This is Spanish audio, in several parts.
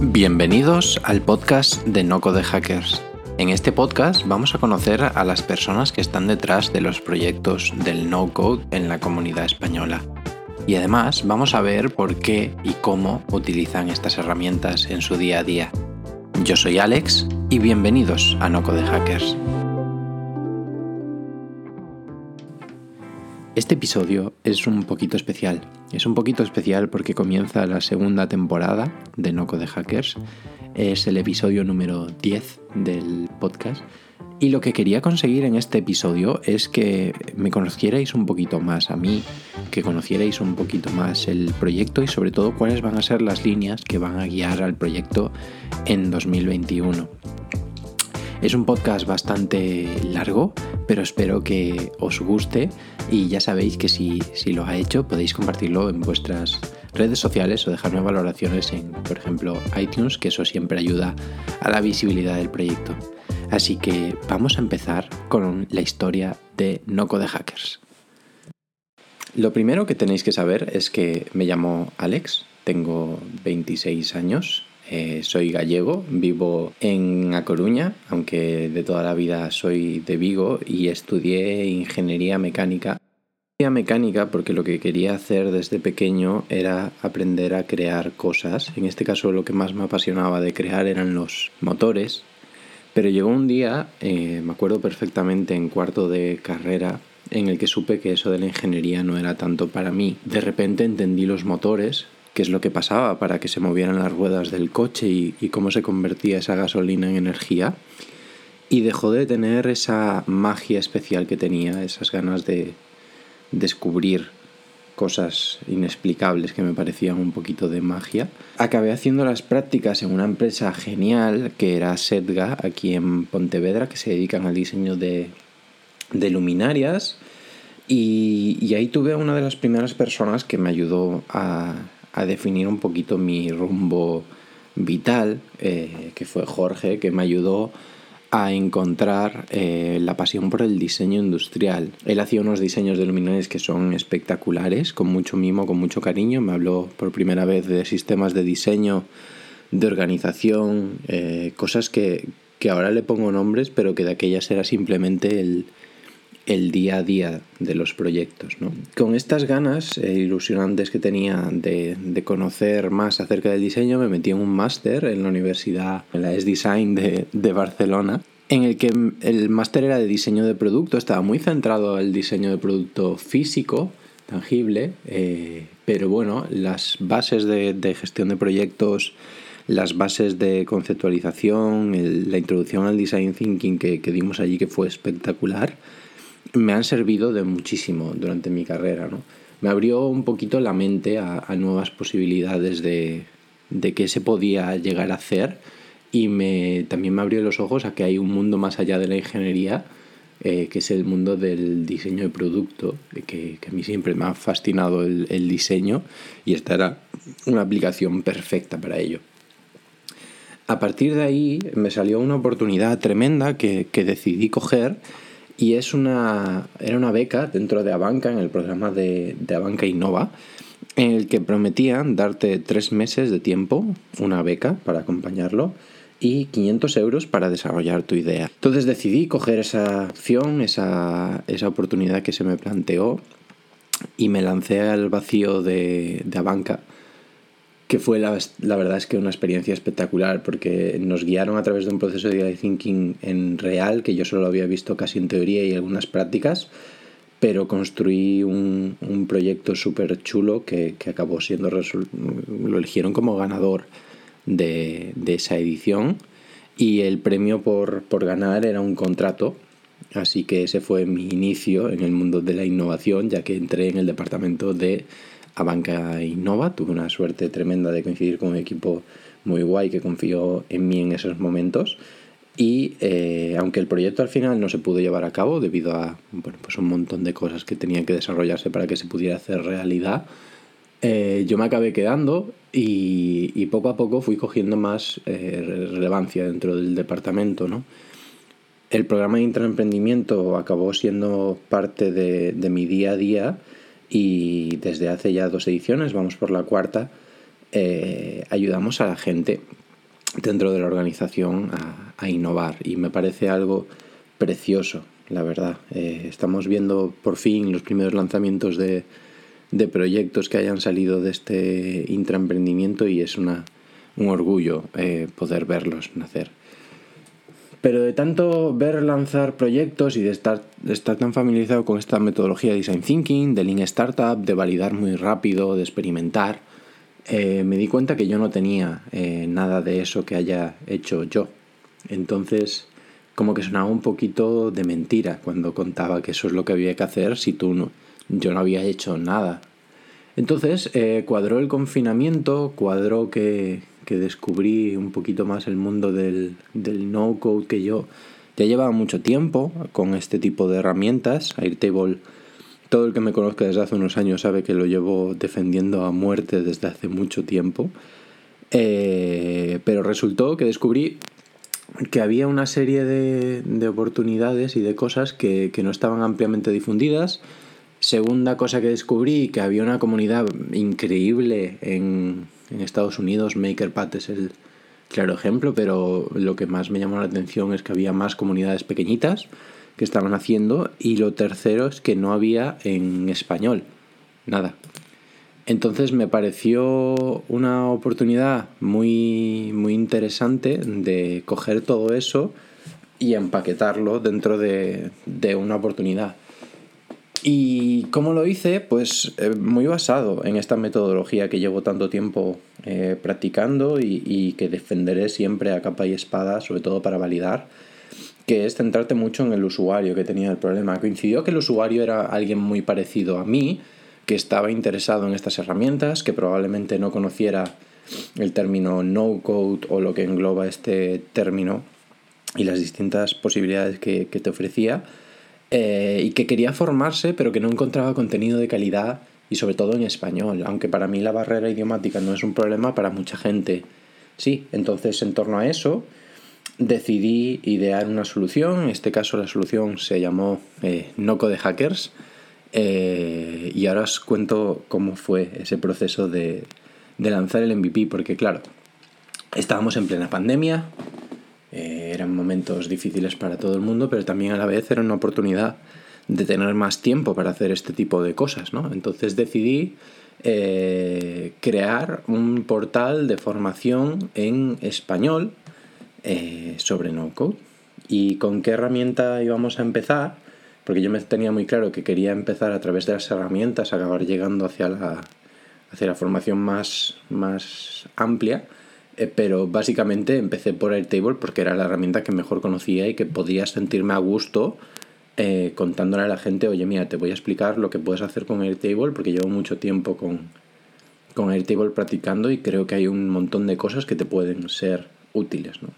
Bienvenidos al podcast de Noco de Hackers. En este podcast vamos a conocer a las personas que están detrás de los proyectos del no-code en la comunidad española. Y además vamos a ver por qué y cómo utilizan estas herramientas en su día a día. Yo soy Alex y bienvenidos a Noco de Hackers. Este episodio es un poquito especial. Es un poquito especial porque comienza la segunda temporada de Noco de Hackers. Es el episodio número 10 del podcast. Y lo que quería conseguir en este episodio es que me conocierais un poquito más a mí, que conocierais un poquito más el proyecto y sobre todo cuáles van a ser las líneas que van a guiar al proyecto en 2021. Es un podcast bastante largo, pero espero que os guste y ya sabéis que si, lo ha hecho podéis compartirlo en vuestras redes sociales o dejarme valoraciones en, por ejemplo, iTunes, que eso siempre ayuda a la visibilidad del proyecto. Así que vamos a empezar con la historia de Noco de Hackers. Lo primero que tenéis que saber es que me llamo Alex, tengo 26 años, eh, soy gallego, vivo en A Coruña, aunque de toda la vida soy de Vigo y estudié ingeniería mecánica. Ingeniería mecánica porque lo que quería hacer desde pequeño era aprender a crear cosas. En este caso lo que más me apasionaba de crear eran los motores. Pero llegó un día, eh, me acuerdo perfectamente, en cuarto de carrera, en el que supe que eso de la ingeniería no era tanto para mí. De repente entendí los motores, qué es lo que pasaba para que se movieran las ruedas del coche y, cómo se convertía esa gasolina en energía. Y dejó de tener esa magia especial que tenía, esas ganas de descubrir cosas inexplicables que me parecían un poquito de magia. Acabé haciendo las prácticas en una empresa genial que era Setga, aquí en Pontevedra, que se dedican al diseño de, luminarias. Y, ahí tuve a una de las primeras personas que me ayudó a a definir un poquito mi rumbo vital, eh, que fue Jorge, que me ayudó a encontrar eh, la pasión por el diseño industrial. Él hacía unos diseños de luminarias que son espectaculares, con mucho mimo, con mucho cariño. Me habló por primera vez de sistemas de diseño, de organización, eh, cosas que, que ahora le pongo nombres, pero que de aquellas era simplemente el, el día a día de los proyectos. ¿no? Con estas ganas eh, ilusionantes que tenía de, conocer más acerca del diseño, me metí en un máster en la Universidad, en la S-Design de, de Barcelona, en el que el máster era de diseño de producto, estaba muy centrado en el diseño de producto físico, tangible, eh, pero bueno, las bases de, gestión de proyectos, las bases de conceptualización, la introducción al design thinking que, que dimos allí, que fue espectacular, me han servido de muchísimo durante mi carrera. ¿no? Me abrió un poquito la mente a, nuevas posibilidades de, de qué se podía llegar a hacer y me, también me abrió los ojos a que hay un mundo más allá de la ingeniería, eh, que es el mundo del diseño de producto, que, que a mí siempre me ha fascinado el, el, diseño y esta era una aplicación perfecta para ello. A partir de ahí me salió una oportunidad tremenda que, que decidí coger y es una, era una beca dentro de Abanca, en el programa de, de Abanca Innova, en el que prometían darte tres meses de tiempo, una beca para acompañarlo, y 500 euros para desarrollar tu idea. Entonces decidí coger esa opción, esa, esa oportunidad que se me planteó, y me lancé al vacío de, de Abanca que fue la, la, verdad es que una experiencia espectacular porque nos guiaron a través de un proceso de design thinking en real que yo solo había visto casi en teoría y algunas prácticas pero construí un, un proyecto súper chulo que, que, acabó siendo lo eligieron como ganador de, de, esa edición y el premio por, por ganar era un contrato. Así que ese fue mi inicio en el mundo de la innovación ya que entré en el departamento de a Banca Innova. Tuve una suerte tremenda de coincidir con un equipo muy guay que confió en mí en esos momentos. Y eh, aunque el proyecto al final no se pudo llevar a cabo debido a bueno, pues un montón de cosas que tenían que desarrollarse para que se pudiera hacer realidad, eh, yo me acabé quedando y, poco a poco fui cogiendo más eh, relevancia dentro del departamento. ¿no? El programa de intraemprendimiento acabó siendo parte de, de mi día a día y desde hace ya dos ediciones, vamos por la cuarta, eh, ayudamos a la gente dentro de la organización a, innovar y me parece algo precioso, la verdad. Eh, estamos viendo por fin los primeros lanzamientos de, de proyectos que hayan salido de este intraemprendimiento y es una, un orgullo eh, poder verlos nacer. Pero de tanto ver lanzar proyectos y de estar, tan familiarizado con esta metodología de design thinking, de lean startup, de validar muy rápido, de experimentar, eh, me di cuenta que yo no tenía eh, nada de eso que haya hecho yo. Entonces, como que sonaba un poquito de mentira cuando contaba que eso es lo que había que hacer si tú no, yo no había hecho nada. Entonces, eh, cuadró el confinamiento, cuadró que, que, descubrí un poquito más el mundo del, del no-code que yo ya llevaba mucho tiempo con este tipo de herramientas. Airtable todo el que me conozca desde hace unos años sabe que lo llevo defendiendo a muerte desde hace mucho tiempo. Eh, pero resultó que descubrí que había una serie de, de oportunidades y de cosas que, que, no estaban ampliamente difundidas. Segunda cosa que descubrí, que había una comunidad increíble en, en Estados Unidos. MakerPad es el claro ejemplo, pero lo que más me llamó la atención es que había más comunidades pequeñitas que estaban haciendo y lo tercero es que no había en español nada. Entonces me pareció una oportunidad muy, muy interesante de coger todo eso y empaquetarlo dentro de, de una oportunidad. ¿Y cómo lo hice? Pues eh, muy basado en esta metodología que llevo tanto tiempo eh, practicando y, y, que defenderé siempre a capa y espada, sobre todo para validar que es centrarte mucho en el usuario que tenía el problema. Coincidió que el usuario era alguien muy parecido a mí, que estaba interesado en estas herramientas, que probablemente no conociera el término no code o lo que engloba este término y las distintas posibilidades que, te ofrecía, eh, y que quería formarse pero que no encontraba contenido de calidad y sobre todo en español, aunque para mí la barrera idiomática no es un problema, para mucha gente sí. Entonces en torno a eso decidí idear una solución. En este caso la solución se llamó eh, Noco de Hackers. Eh, y ahora os cuento cómo fue ese proceso de, de, lanzar el MVP, porque claro, estábamos en plena pandemia, eh, eran momentos difíciles para todo el mundo, pero también a la vez era una oportunidad de tener más tiempo para hacer este tipo de cosas, ¿no? Entonces decidí crear un portal de formación en español eh, sobre no code. ¿Y con qué herramienta íbamos a empezar? Porque yo me tenía muy claro que quería empezar a través de las herramientas, acabar llegando hacia la, hacia la formación más, más amplia. Eh, pero básicamente empecé por Airtable porque era la herramienta que mejor conocía y que podía sentirme a gusto eh, contándole a la gente, oye, mira, te voy a explicar lo que puedes hacer con Airtable porque llevo mucho tiempo con, con Airtable practicando y creo que hay un montón de cosas que te pueden ser útiles. ¿no?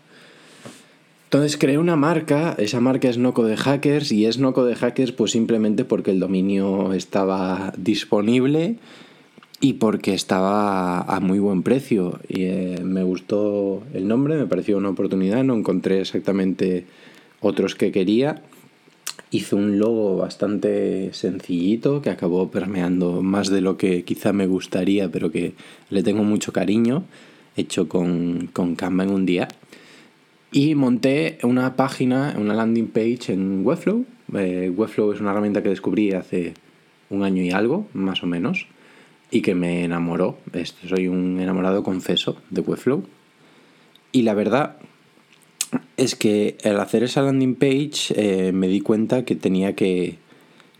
Entonces creé una marca, esa marca es Noco de Hackers y es Noco de Hackers pues simplemente porque el dominio estaba disponible y porque estaba a muy buen precio. Y eh, me gustó el nombre, me pareció una oportunidad, no encontré exactamente otros que quería. Hice un logo bastante sencillito que acabó permeando más de lo que quizá me gustaría, pero que le tengo mucho cariño, hecho con, con Canva en un día. Y monté una página, una landing page en Webflow. Eh, Webflow es una herramienta que descubrí hace un año y algo, más o menos, y que me enamoró. Soy un enamorado confeso de Webflow. Y la verdad es que al hacer esa landing page eh, me di cuenta que tenía que,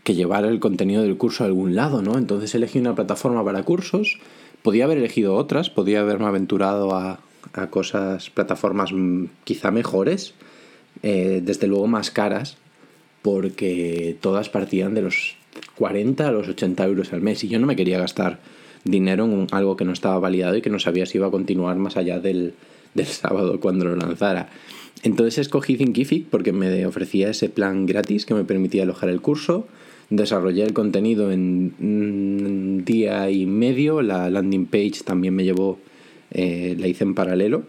que llevar el contenido del curso a algún lado, ¿no? Entonces elegí una plataforma para cursos. Podía haber elegido otras, podía haberme aventurado a, a cosas, plataformas mm, quizá mejores, eh, desde luego más caras, porque todas partían de los 40 a los 80 euros al mes y yo no me quería gastar dinero en algo que no estaba validado y que no sabía si iba a continuar más allá del, del sábado cuando lo lanzara. Entonces escogí Thinkific porque me ofrecía ese plan gratis que me permitía alojar el curso. Desarrollé el contenido en un día y medio. La landing page también me llevó eh, la hice en paralelo.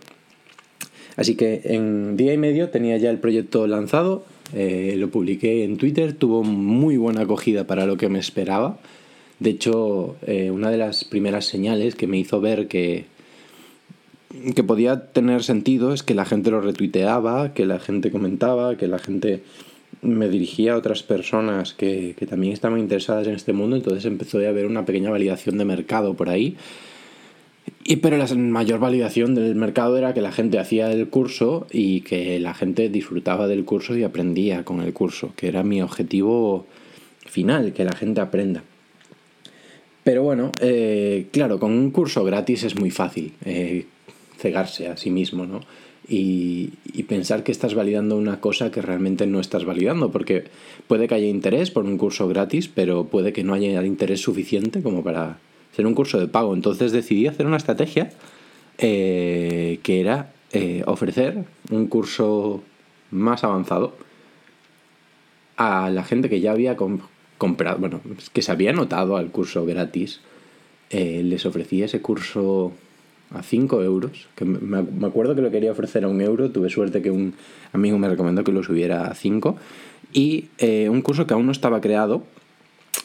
Así que en día y medio tenía ya el proyecto lanzado, eh, lo publiqué en Twitter, tuvo muy buena acogida para lo que me esperaba. De hecho, eh, una de las primeras señales que me hizo ver que, que podía tener sentido es que la gente lo retuiteaba, que la gente comentaba, que la gente me dirigía a otras personas que, que también estaban interesadas en este mundo, entonces empezó a haber una pequeña validación de mercado por ahí. Y, pero la mayor validación del mercado era que la gente hacía el curso y que la gente disfrutaba del curso y aprendía con el curso, que era mi objetivo final, que la gente aprenda. Pero bueno, eh, claro, con un curso gratis es muy fácil eh, cegarse a sí mismo, ¿no? Y, y, pensar que estás validando una cosa que realmente no estás validando, porque puede que haya interés por un curso gratis, pero puede que no haya interés suficiente como para ser un curso de pago. Entonces decidí hacer una estrategia eh, que era eh, ofrecer un curso más avanzado a la gente que ya había comprado, bueno, que se había anotado al curso gratis. Eh, les ofrecí ese curso a 5 euros, que me, me, acuerdo que lo quería ofrecer a un euro, tuve suerte que un amigo me recomendó que lo subiera a 5, y un curso que aún no estaba creado,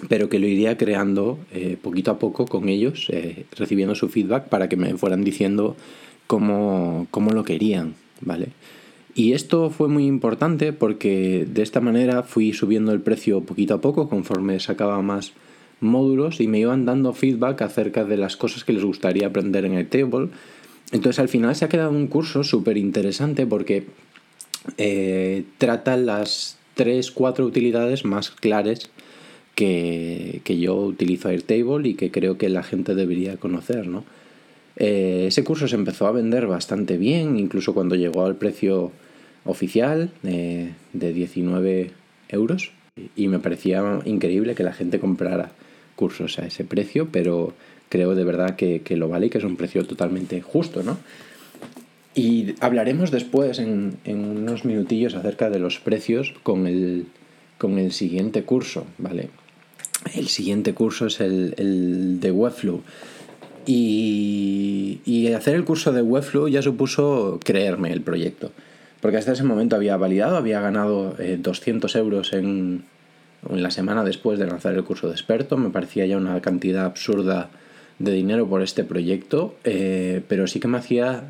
pero que lo iría creando eh, poquito a poco con ellos, eh, recibiendo su feedback para que me fueran diciendo cómo, cómo lo querían, ¿vale? Y esto fue muy importante porque de esta manera fui subiendo el precio poquito a poco conforme sacaba más módulos y me iban dando feedback acerca de las cosas que les gustaría aprender en el table. Entonces al final se ha quedado un curso súper interesante porque eh, trata las tres, cuatro utilidades más claras que, que, yo utilizo Airtable y que creo que la gente debería conocer, ¿no? Eh, ese curso se empezó a vender bastante bien, incluso cuando llegó al precio oficial eh, de 19 euros y me parecía increíble que la gente comprara cursos a ese precio, pero creo de verdad que, que lo vale y que es un precio totalmente justo, ¿no? Y hablaremos después en, en unos minutillos acerca de los precios con el, con el siguiente curso, ¿vale? El siguiente curso es el, de Webflow. Y, y, hacer el curso de Webflow ya supuso creerme el proyecto. Porque hasta ese momento había validado, había ganado 200 eh, euros en, en, la semana después de lanzar el curso de experto. Me parecía ya una cantidad absurda de dinero por este proyecto, eh, pero sí que me hacía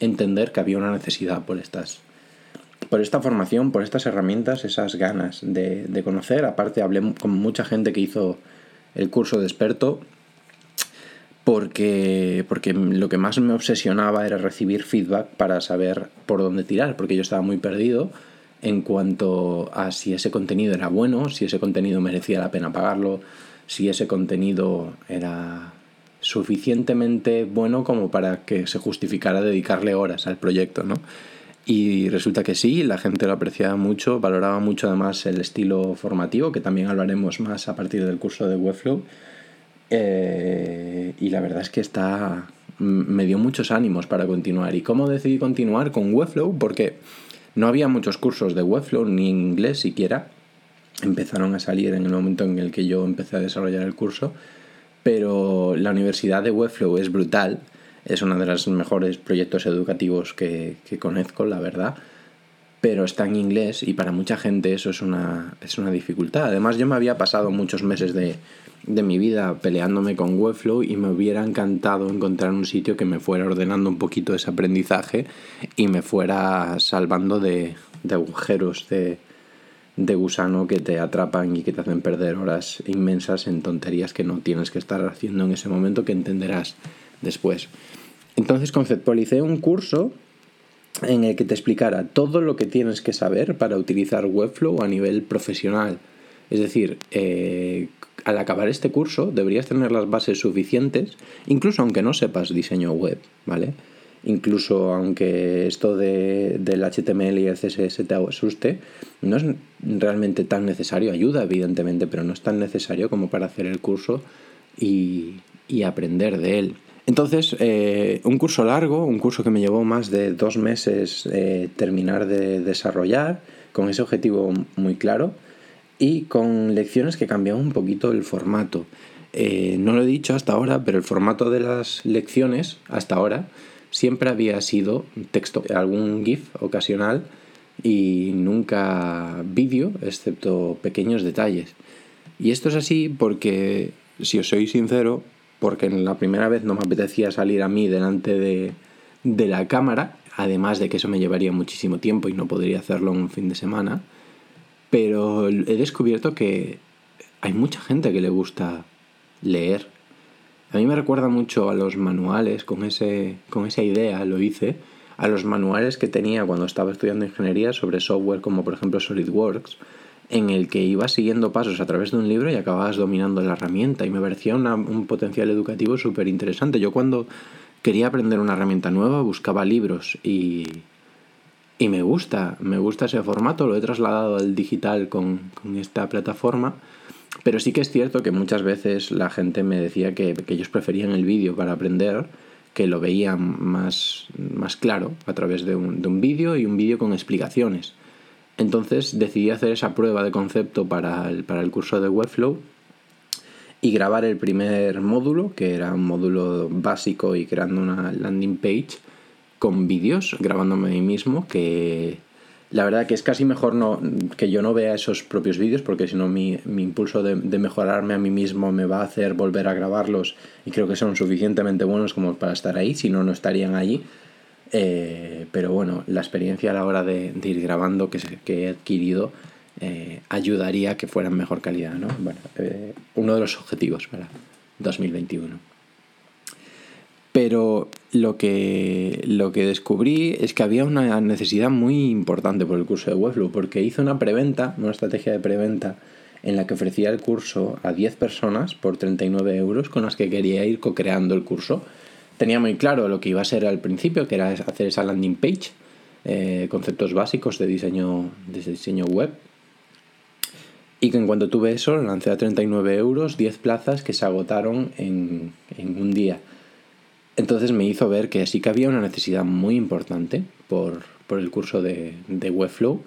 entender que había una necesidad por estas, por esta formación, por estas herramientas, esas ganas de, conocer. Aparte, hablé con mucha gente que hizo el curso de experto porque, porque lo que más me obsesionaba era recibir feedback para saber por dónde tirar, porque yo estaba muy perdido en cuanto a si ese contenido era bueno, si ese contenido merecía la pena pagarlo, si ese contenido era suficientemente bueno como para que se justificara dedicarle horas al proyecto, ¿no? Y resulta que sí, la gente lo apreciaba mucho, valoraba mucho además el estilo formativo, que también hablaremos más a partir del curso de Webflow. Eh, y la verdad es que está me dio muchos ánimos para continuar. ¿Y cómo decidí continuar con Webflow? Porque no había muchos cursos de Webflow, ni en inglés siquiera. Empezaron a salir en el momento en el que yo empecé a desarrollar el curso. Pero la universidad de Webflow es brutal es uno de los mejores proyectos educativos que, que, conozco, la verdad. Pero está en inglés y para mucha gente eso es una, es una dificultad. Además, yo me había pasado muchos meses de, de mi vida peleándome con Webflow y me hubiera encantado encontrar un sitio que me fuera ordenando un poquito ese aprendizaje y me fuera salvando de, de agujeros de, de gusano que te atrapan y que te hacen perder horas inmensas en tonterías que no tienes que estar haciendo en ese momento que entenderás después. Entonces conceptualicé un curso en el que te explicara todo lo que tienes que saber para utilizar Webflow a nivel profesional. Es decir, eh, al acabar este curso deberías tener las bases suficientes, incluso aunque no sepas diseño web, ¿vale? Incluso aunque esto de, del HTML y el CSS te asuste, no es realmente tan necesario, ayuda evidentemente, pero no es tan necesario como para hacer el curso y, y aprender de él. Entonces, eh, un curso largo, un curso que me llevó más de dos meses eh, terminar de desarrollar, con ese objetivo muy claro y con lecciones que cambiaban un poquito el formato. Eh, no lo he dicho hasta ahora, pero el formato de las lecciones hasta ahora siempre había sido texto, algún GIF ocasional y nunca vídeo, excepto pequeños detalles. Y esto es así porque, si os soy sincero, porque en la primera vez no me apetecía salir a mí delante de, de la cámara, además de que eso me llevaría muchísimo tiempo y no podría hacerlo en un fin de semana, pero he descubierto que hay mucha gente que le gusta leer. A mí me recuerda mucho a los manuales, con, ese, con esa idea lo hice, a los manuales que tenía cuando estaba estudiando ingeniería sobre software como por ejemplo SolidWorks, en el que ibas siguiendo pasos a través de un libro y acababas dominando la herramienta y me parecía un potencial educativo súper interesante. Yo cuando quería aprender una herramienta nueva buscaba libros y, y me gusta, me gusta ese formato, lo he trasladado al digital con, con esta plataforma pero sí que es cierto que muchas veces la gente me decía que, ellos preferían el vídeo para aprender, que lo veían más, más claro a través de un, de un vídeo y un vídeo con explicaciones. Entonces decidí hacer esa prueba de concepto para el, para el curso de Webflow y grabar el primer módulo, que era un módulo básico y creando una landing page con vídeos, grabándome a mí mismo, que la verdad que es casi mejor no, que yo no vea esos propios vídeos porque si no mi, impulso de, mejorarme a mí mismo me va a hacer volver a grabarlos y creo que son suficientemente buenos como para estar ahí, si no, no estarían allí. Eh, pero bueno, la experiencia a la hora de, ir grabando que, he adquirido eh, ayudaría a que fueran mejor calidad. ¿no? Eh, uno de los objetivos para 2021. Pero lo que, lo que descubrí es que había una necesidad muy importante por el curso de Webflow, porque hice una preventa, una estrategia de preventa, en la que ofrecía el curso a 10 personas por 39 euros con las que quería ir co-creando el curso. Tenía muy claro lo que iba a ser al principio, que era hacer esa landing page, eh, conceptos básicos de diseño, de diseño web. Y que en cuanto tuve eso, lancé a 39 euros 10 plazas que se agotaron en, en un día. Entonces me hizo ver que sí que había una necesidad muy importante por, el curso de, Webflow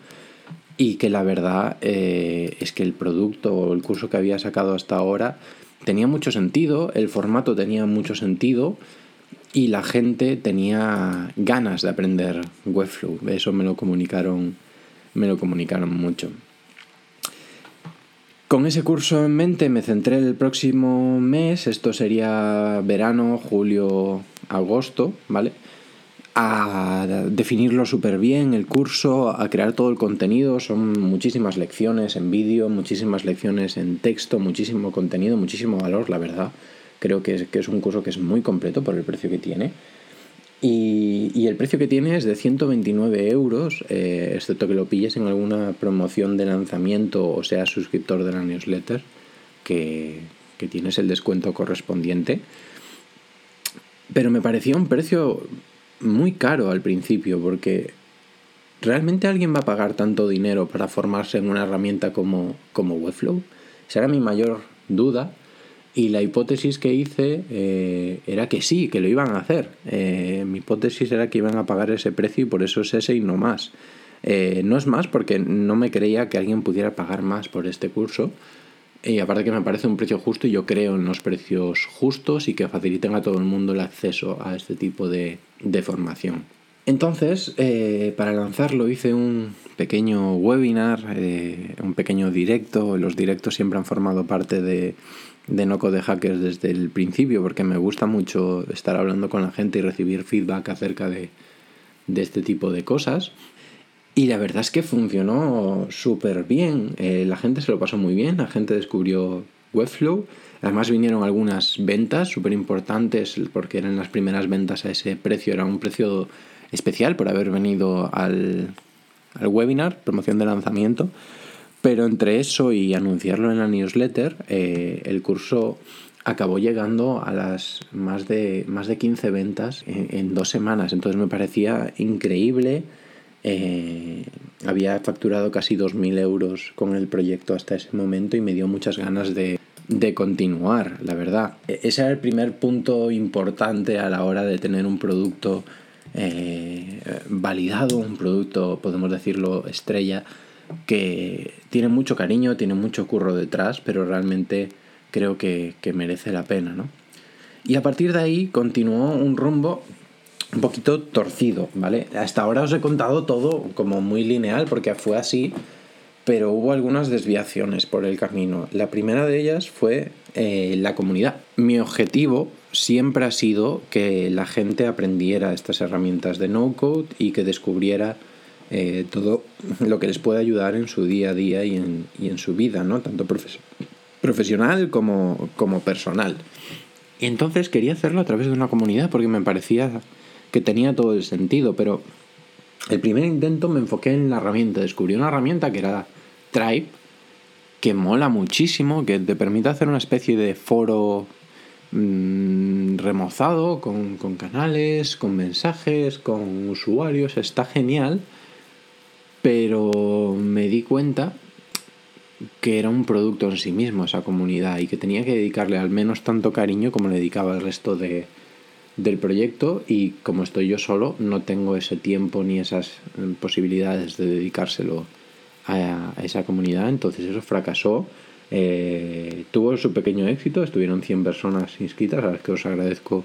y que la verdad eh, es que el producto o el curso que había sacado hasta ahora tenía mucho sentido, el formato tenía mucho sentido y la gente tenía ganas de aprender Webflow. Eso me lo comunicaron, me lo comunicaron mucho. Con ese curso en mente me centré el próximo mes, esto sería verano, julio, agosto, ¿vale? A definirlo súper bien, el curso, a crear todo el contenido, son muchísimas lecciones en vídeo, muchísimas lecciones en texto, muchísimo contenido, muchísimo valor, la verdad. Creo que es, que es un curso que es muy completo por el precio que tiene. Y, el precio que tiene es de 129 euros, eh, excepto que lo pilles en alguna promoción de lanzamiento o seas suscriptor de la newsletter, que, que tienes el descuento correspondiente. Pero me parecía un precio muy caro al principio, porque ¿realmente alguien va a pagar tanto dinero para formarse en una herramienta como, como Webflow? Esa era mi mayor duda y la hipótesis que hice eh, era que sí, que lo iban a hacer. Eh, mi hipótesis era que iban a pagar ese precio y por eso es ese y no más. Eh, no es más porque no me creía que alguien pudiera pagar más por este curso. Y aparte que me parece un precio justo y yo creo en los precios justos y que faciliten a todo el mundo el acceso a este tipo de, de formación. Entonces, para lanzarlo hice un pequeño webinar, un pequeño directo. Los directos siempre han formado parte de, de no de hackers desde el principio porque me gusta mucho estar hablando con la gente y recibir feedback acerca de, este tipo de cosas. Y la verdad es que funcionó súper bien. Eh, la gente se lo pasó muy bien, la gente descubrió Webflow. Además vinieron algunas ventas súper importantes porque eran las primeras ventas a ese precio. Era un precio especial por haber venido al, al webinar, promoción de lanzamiento. Pero entre eso y anunciarlo en la newsletter, eh, el curso acabó llegando a las más de, más de 15 ventas en, dos semanas. Entonces me parecía increíble. Eh, había facturado casi 2.000 euros con el proyecto hasta ese momento y me dio muchas ganas de, continuar, la verdad. E, ese era el primer punto importante a la hora de tener un producto eh, validado, un producto, podemos decirlo, estrella que tiene mucho cariño, tiene mucho curro detrás, pero realmente creo que, merece la pena, ¿no? Y a partir de ahí continuó un rumbo un poquito torcido, ¿vale? Hasta ahora os he contado todo como muy lineal porque fue así, pero hubo algunas desviaciones por el camino. La primera de ellas fue eh, la comunidad. Mi objetivo siempre ha sido que la gente aprendiera estas herramientas de no-code y que descubriera eh, todo lo que les puede ayudar en su día a día y en, y en su vida, ¿no? Tanto profesional como, como personal. Y entonces quería hacerlo a través de una comunidad porque me parecía que tenía todo el sentido, pero el primer intento me enfoqué en la herramienta, descubrí una herramienta que era Tribe, que mola muchísimo, que te permite hacer una especie de foro mmm, remozado, con, con canales, con mensajes, con usuarios, está genial, pero me di cuenta que era un producto en sí mismo esa comunidad y que tenía que dedicarle al menos tanto cariño como le dedicaba el resto de, del proyecto y como estoy yo solo no tengo ese tiempo ni esas eh, posibilidades de dedicárselo a, esa comunidad. Entonces eso fracasó. Eh, tuvo su pequeño éxito estuvieron 100 personas inscritas a las que os agradezco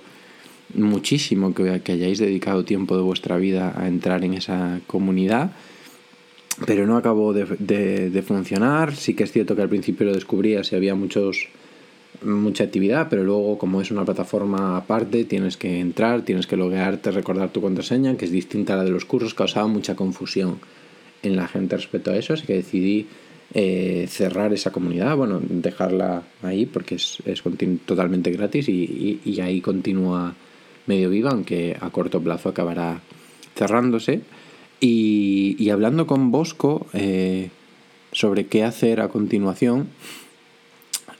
muchísimo que, que hayáis dedicado tiempo de vuestra vida a entrar en esa comunidad pero no acabó de, funcionar. Sí que es cierto que al principio lo descubría si había muchos mucha actividad, pero luego como es una plataforma aparte, tienes que entrar, tienes que loguearte, recordar tu contraseña, que es distinta a la de los cursos, causaba mucha confusión en la gente respecto a eso, así que decidí eh, cerrar esa comunidad, bueno, dejarla ahí porque es, es totalmente gratis y, y ahí continúa medio viva, aunque a corto plazo acabará cerrándose. Y, hablando con Bosco eh, sobre qué hacer a continuación,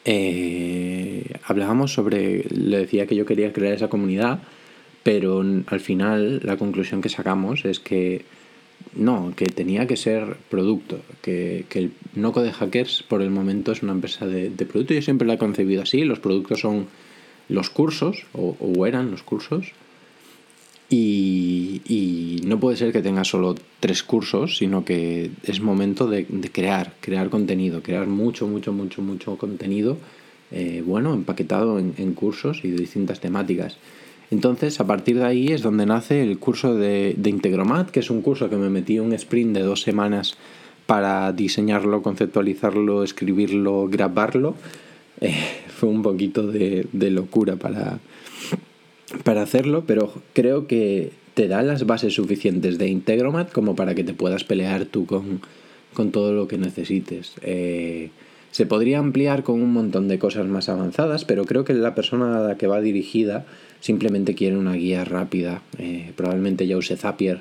eh, hablábamos sobre, le decía que yo quería crear esa comunidad, pero al final la conclusión que sacamos es que no, que tenía que ser producto, que, el Noco de Hackers por el momento es una empresa de, de, producto. Yo siempre la he concebido así, los productos son los cursos, o eran los cursos, y, no puede ser que tenga solo tres cursos, sino que es momento de, crear, crear contenido, crear mucho, mucho, mucho, mucho contenido eh, bueno, empaquetado en, cursos y de distintas temáticas. Entonces, a partir de ahí es donde nace el curso de, Integromat, que es un curso que me metí un sprint de dos semanas para diseñarlo, conceptualizarlo, escribirlo, grabarlo. Eh, fue un poquito de locura para, para hacerlo, pero creo que te da las bases suficientes de Integromat como para que te puedas pelear tú con, todo lo que necesites. Eh, se podría ampliar con un montón de cosas más avanzadas, pero creo que la persona a la que va dirigida simplemente quiere una guía rápida. Eh, probablemente ya use Zapier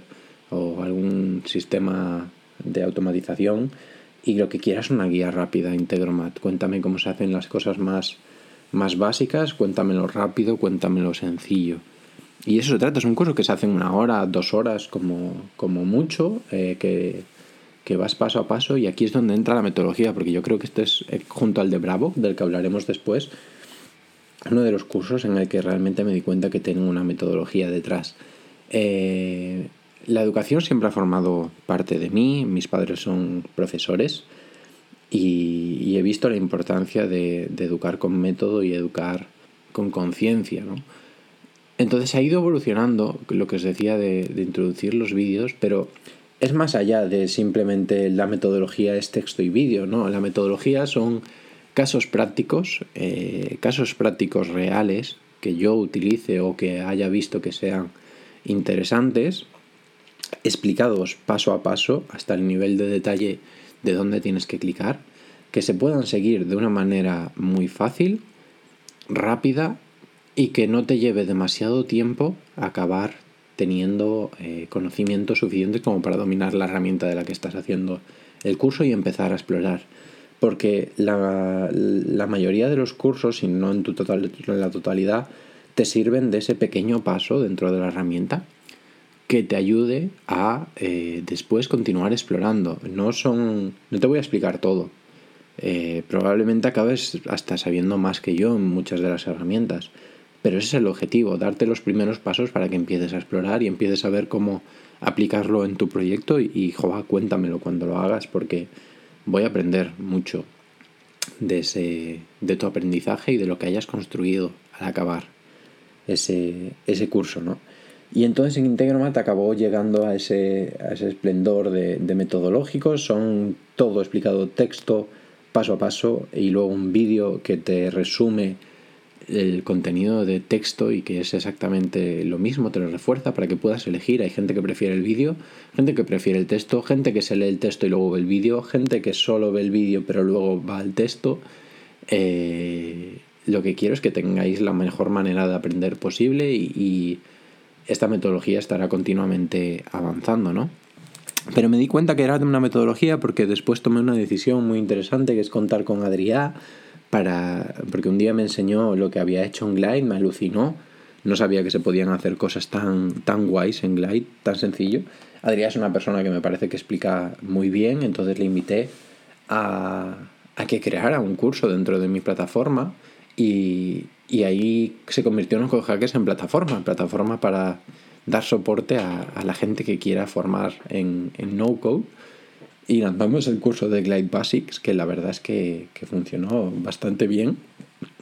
o algún sistema de automatización y lo que quieras es una guía rápida, Integromat. Cuéntame cómo se hacen las cosas más más básicas, cuéntamelo rápido, cuéntamelo sencillo. Y eso se trata, es un curso que se hace en una hora, dos horas como, como mucho, eh, que, que, vas paso a paso y aquí es donde entra la metodología, porque yo creo que este es, eh, junto al de Bravo, del que hablaremos después, uno de los cursos en el que realmente me di cuenta que tengo una metodología detrás. Eh, la educación siempre ha formado parte de mí, mis padres son profesores, y, he visto la importancia de, educar con método y educar con conciencia, ¿no? Entonces ha ido evolucionando lo que os decía de, introducir los vídeos, pero es más allá de simplemente la metodología es texto y vídeo, ¿no? La metodología son casos prácticos, eh, casos prácticos reales que yo utilice o que haya visto que sean interesantes, explicados paso a paso hasta el nivel de detalle de dónde tienes que clicar, que se puedan seguir de una manera muy fácil, rápida y que no te lleve demasiado tiempo acabar teniendo eh, conocimiento suficiente como para dominar la herramienta de la que estás haciendo el curso y empezar a explorar. Porque la, mayoría de los cursos, si no en, tu total, en la totalidad, te sirven de ese pequeño paso dentro de la herramienta que te ayude a eh, después continuar explorando. No son. No te voy a explicar todo. Eh, probablemente acabes hasta sabiendo más que yo en muchas de las herramientas. Pero ese es el objetivo, darte los primeros pasos para que empieces a explorar y empieces a ver cómo aplicarlo en tu proyecto y, y cuéntamelo cuando lo hagas porque voy a aprender mucho de, ese, de tu aprendizaje y de lo que hayas construido al acabar ese, ese curso, ¿no? Y entonces en Integromat acabó llegando a ese, a ese esplendor de, metodológicos, son todo explicado texto, paso a paso, y luego un vídeo que te resume el contenido de texto y que es exactamente lo mismo, te lo refuerza para que puedas elegir. Hay gente que prefiere el vídeo, gente que prefiere el texto, gente que se lee el texto y luego ve el vídeo, gente que solo ve el vídeo pero luego va al texto. Eh, lo que quiero es que tengáis la mejor manera de aprender posible y, esta metodología estará continuamente avanzando, ¿no? Pero me di cuenta que era una metodología porque después tomé una decisión muy interesante que es contar con Adrià para porque un día me enseñó lo que había hecho en Glide, me alucinó. No sabía que se podían hacer cosas tan, tan guays en Glide, tan sencillo. Adrià es una persona que me parece que explica muy bien, entonces le invité a, a que creara un curso dentro de mi plataforma y, ahí se convirtió en Hackers en plataforma, plataforma para dar soporte a, la gente que quiera formar en, no code. Y lanzamos el curso de Glide Basics, que la verdad es que, funcionó bastante bien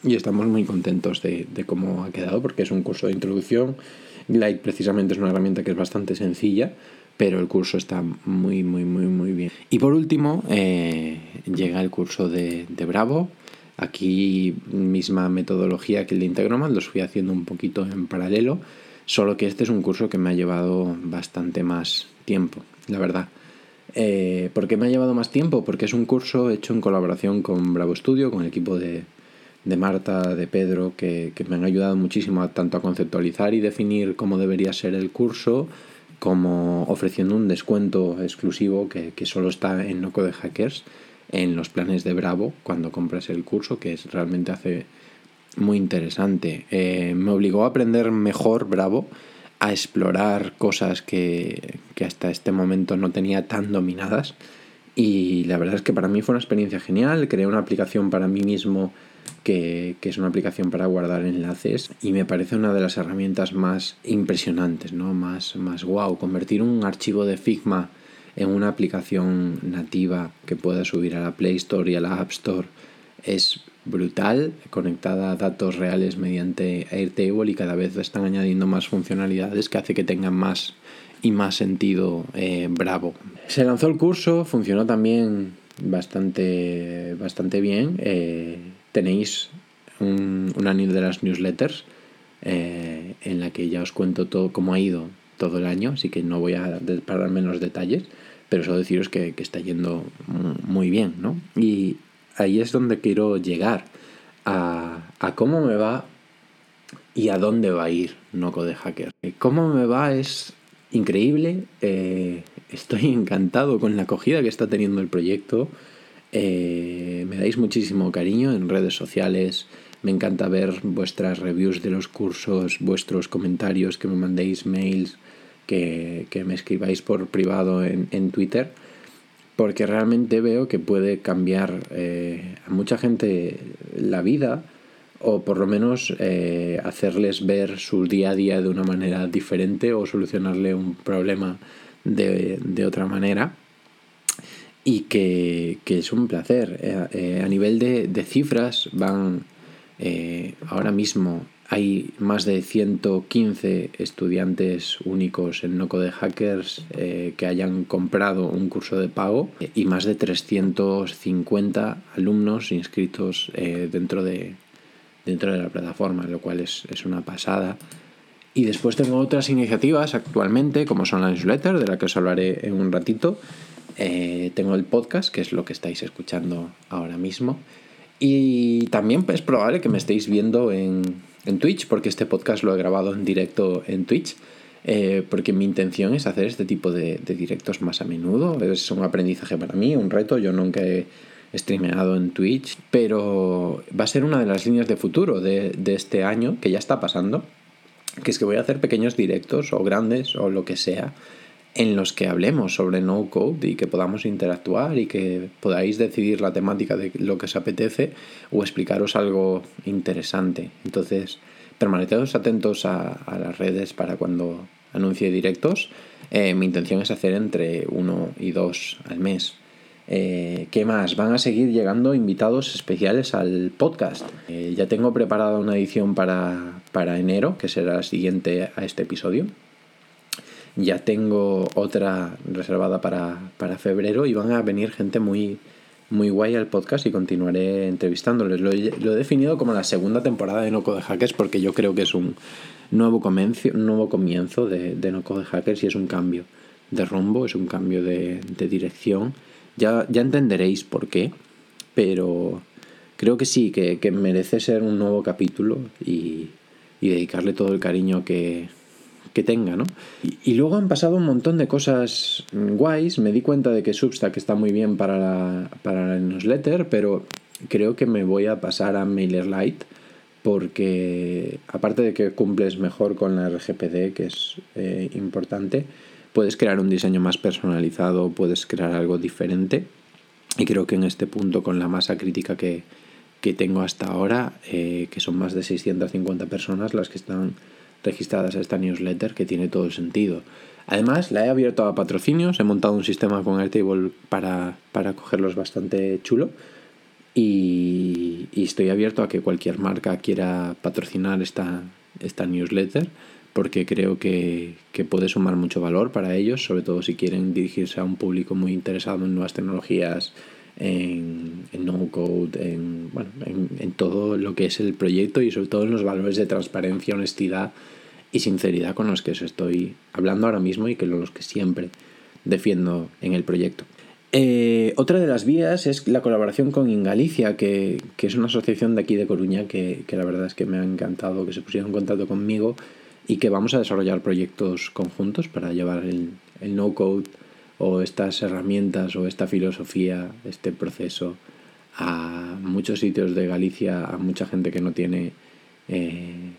y estamos muy contentos de, cómo ha quedado porque es un curso de introducción. Glide precisamente es una herramienta que es bastante sencilla, pero el curso está muy, muy, muy, muy bien. Y por último, eh, llega el curso de Bravo Aquí misma metodología que el de Integromat, lo fui haciendo un poquito en paralelo, solo que este es un curso que me ha llevado bastante más tiempo, la verdad. Eh, ¿Por qué me ha llevado más tiempo? Porque es un curso hecho en colaboración con Bravo Studio, con el equipo de, Marta, de Pedro, que, me han ayudado muchísimo tanto a conceptualizar y definir cómo debería ser el curso, como ofreciendo un descuento exclusivo que, que solo está en Noco de Hackers en los planes de Bravo cuando compras el curso, que es realmente hace muy interesante. Eh, me obligó a aprender mejor Bravo, a explorar cosas que, hasta este momento no tenía tan dominadas. Y la verdad es que para mí fue una experiencia genial. Creé una aplicación para mí mismo que, que, es una aplicación para guardar enlaces y me parece una de las herramientas más impresionantes, ¿no? Más, más wow. Convertir un archivo de Figma en una aplicación nativa que pueda subir a la Play Store y a la App Store es brutal, conectada a datos reales mediante Airtable y cada vez están añadiendo más funcionalidades que hace que tengan más y más sentido eh, bravo. Se lanzó el curso, funcionó también bastante, bastante bien. Eh, tenéis una de las newsletters eh, en la que ya os cuento todo cómo ha ido todo el año, así que no voy a parar menos detalles pero solo deciros que, está yendo muy bien, ¿no? Y ahí es donde quiero llegar, a, cómo me va y a dónde va a ir Noco de Hacker. Eh, cómo me va es increíble, eh, estoy encantado con la acogida que está teniendo el proyecto, eh, me dais muchísimo cariño en redes sociales, me encanta ver vuestras reviews de los cursos, vuestros comentarios, que me mandéis mails, que, me escribáis por privado en, Twitter, porque realmente veo que puede cambiar eh, a mucha gente la vida o por lo menos eh, hacerles ver su día a día de una manera diferente o solucionarle un problema de, otra manera y que, es un placer. Eh, a nivel de, de cifras van ahora mismo hay más de 115 estudiantes únicos en Noco de Hackers eh, que hayan comprado un curso de pago y más de 350 alumnos inscritos eh, dentro, de, dentro de la plataforma, lo cual es, una pasada. Y después tengo otras iniciativas actualmente, como son la newsletter, de la que os hablaré en un ratito. Eh, tengo el podcast, que es lo que estáis escuchando ahora mismo. Y también es probable que me estéis viendo en, en Twitch, porque este podcast lo he grabado en directo en Twitch, eh, porque mi intención es hacer este tipo de, directos más a menudo. Es un aprendizaje para mí, un reto. Yo nunca he streameado en Twitch, pero va a ser una de las líneas de futuro de, de este año, que ya está pasando, que es que voy a hacer pequeños directos o grandes o lo que sea en los que hablemos sobre no code y que podamos interactuar y que podáis decidir la temática de lo que os apetece o explicaros algo interesante. Entonces, permanecedos atentos a, las redes para cuando anuncie directos. Eh, mi intención es hacer entre uno y dos al mes. Eh, ¿Qué más? Van a seguir llegando invitados especiales al podcast. Eh, ya tengo preparada una edición para, para enero, que será la siguiente a este episodio ya tengo otra reservada para, febrero y van a venir gente muy, muy guay al podcast y continuaré entrevistándoles. Lo he, lo he definido como la segunda temporada de No Code Hackers porque yo creo que es un nuevo comienzo, nuevo comienzo de, de No Code Hackers y es un cambio de rumbo, es un cambio de, de dirección. Ya, ya entenderéis por qué, pero creo que sí, que, que merece ser un nuevo capítulo y, y dedicarle todo el cariño que, que tenga, ¿no? Y, luego han pasado un montón de cosas guays. Me di cuenta de que Substack está muy bien para la, para newsletter, pero creo que me voy a pasar a MailerLite porque aparte de que cumples mejor con la RGPD, que es eh, importante, puedes crear un diseño más personalizado, puedes crear algo diferente. Y creo que en este punto, con la masa crítica que, que tengo hasta ahora, eh, que son más de 650 personas las que están registradas a esta newsletter que tiene todo el sentido. Además, la he abierto a patrocinios, he montado un sistema con Airtable para, para cogerlos bastante chulo y, estoy abierto a que cualquier marca quiera patrocinar esta, esta newsletter porque creo que, que, puede sumar mucho valor para ellos, sobre todo si quieren dirigirse a un público muy interesado en nuevas tecnologías, en, en no-code, en, bueno, en, en, todo lo que es el proyecto y sobre todo en los valores de transparencia, honestidad y sinceridad con los que os estoy hablando ahora mismo y que los que siempre defiendo en el proyecto. Eh, otra de las vías es la colaboración con Ingalicia, que, que, es una asociación de aquí de Coruña que, que, la verdad es que me ha encantado que se pusieron en contacto conmigo y que vamos a desarrollar proyectos conjuntos para llevar el, el no-code o estas herramientas o esta filosofía, este proceso a muchos sitios de Galicia, a mucha gente que no tiene, eh,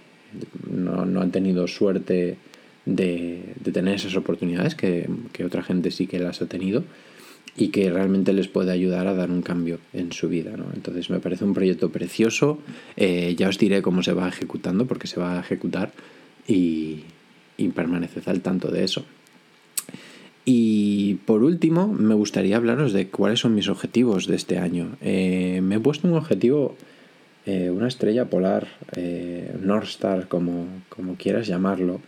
no, no, han tenido suerte de, de tener esas oportunidades, que, que, otra gente sí que las ha tenido y que realmente les puede ayudar a dar un cambio en su vida. ¿no? Entonces me parece un proyecto precioso, eh, ya os diré cómo se va ejecutando, porque se va a ejecutar y, y permaneced al tanto de eso. Y por último, me gustaría hablaros de cuáles son mis objetivos de este año. Eh, me he puesto un objetivo, eh, una estrella polar, eh, North Star, como, como, quieras llamarlo,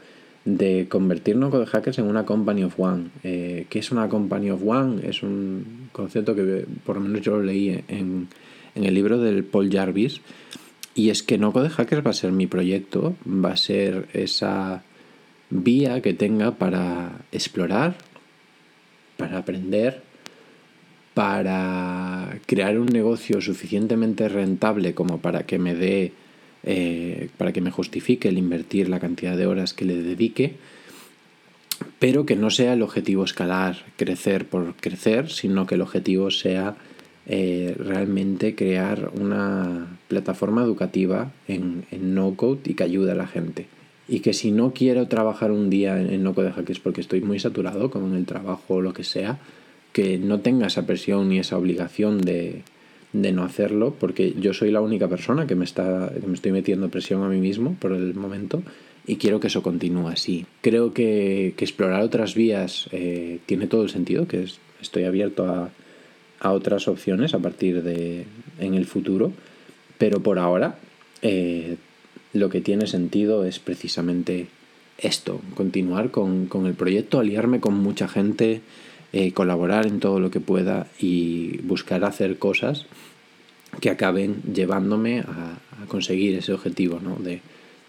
de convertir No Code Hackers en una Company of One. ¿Qué es una Company of One? Es un concepto que por lo menos yo lo leí en, en el libro del Paul Jarvis. Y es que No Code Hackers va a ser mi proyecto, va a ser esa vía que tenga para explorar, para aprender, para crear un negocio suficientemente rentable como para que me dé, eh, para que me justifique el invertir la cantidad de horas que le dedique, pero que no sea el objetivo escalar, crecer por crecer, sino que el objetivo sea eh, realmente crear una plataforma educativa en, no-code y que ayude a la gente y que si no quiero trabajar un día en no code hackers porque estoy muy saturado con el trabajo o lo que sea, que no tenga esa presión ni esa obligación de, de no hacerlo, porque yo soy la única persona que me, está, que me estoy metiendo presión a mí mismo por el momento y quiero que eso continúe así. Creo que, explorar otras vías eh, tiene todo el sentido, que es, estoy abierto a, a, otras opciones a partir de en el futuro, pero por ahora eh, lo que tiene sentido es precisamente esto, continuar con, con el proyecto, aliarme con mucha gente, eh, colaborar en todo lo que pueda y buscar hacer cosas que acaben llevándome a, conseguir ese objetivo ¿no? de,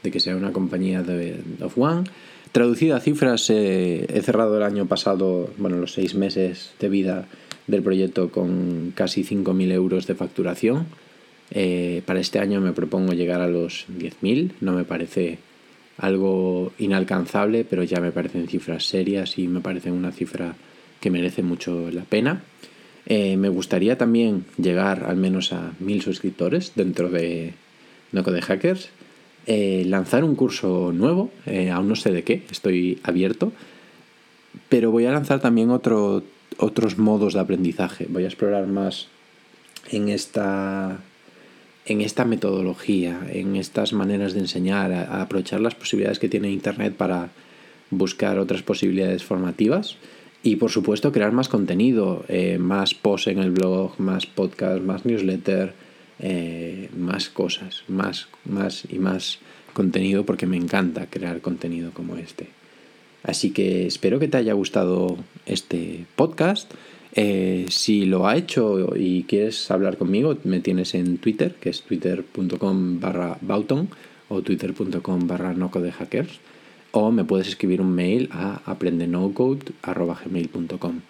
de, que sea una compañía de of one. Traducida a cifras, eh, he cerrado el año pasado, bueno, los seis meses de vida del proyecto con casi 5.000 euros de facturación eh, para este año me propongo llegar a los 10.000, no me parece algo inalcanzable, pero ya me parecen cifras serias y me parece una cifra que merece mucho la pena. Eh, me gustaría también llegar al menos a 1.000 suscriptores dentro de Noco de Hackers. Eh, lanzar un curso nuevo, aún no sé de qué, estoy abierto, pero voy a lanzar también otro, otros modos de aprendizaje. Voy a explorar más en esta en esta metodología, en estas maneras de enseñar, a, aprovechar las posibilidades que tiene Internet para buscar otras posibilidades formativas y por supuesto crear más contenido, eh, más posts en el blog, más podcast, más newsletter, eh, más cosas, más, más y más contenido porque me encanta crear contenido como este. Así que espero que te haya gustado este podcast Eh, si lo ha hecho y quieres hablar conmigo, me tienes en Twitter, que es twitter.com barra Bauton o twitter.com barra noco de hackers, o me puedes escribir un mail a aprendenocode.gmail.com.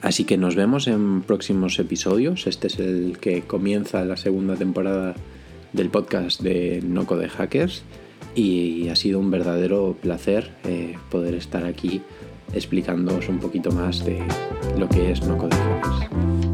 Así que nos vemos en próximos episodios. Este es el que comienza la segunda temporada del podcast de Noco de Hackers y ha sido un verdadero placer eh, poder estar aquí explicándoos un poquito más de lo que es No Hackers.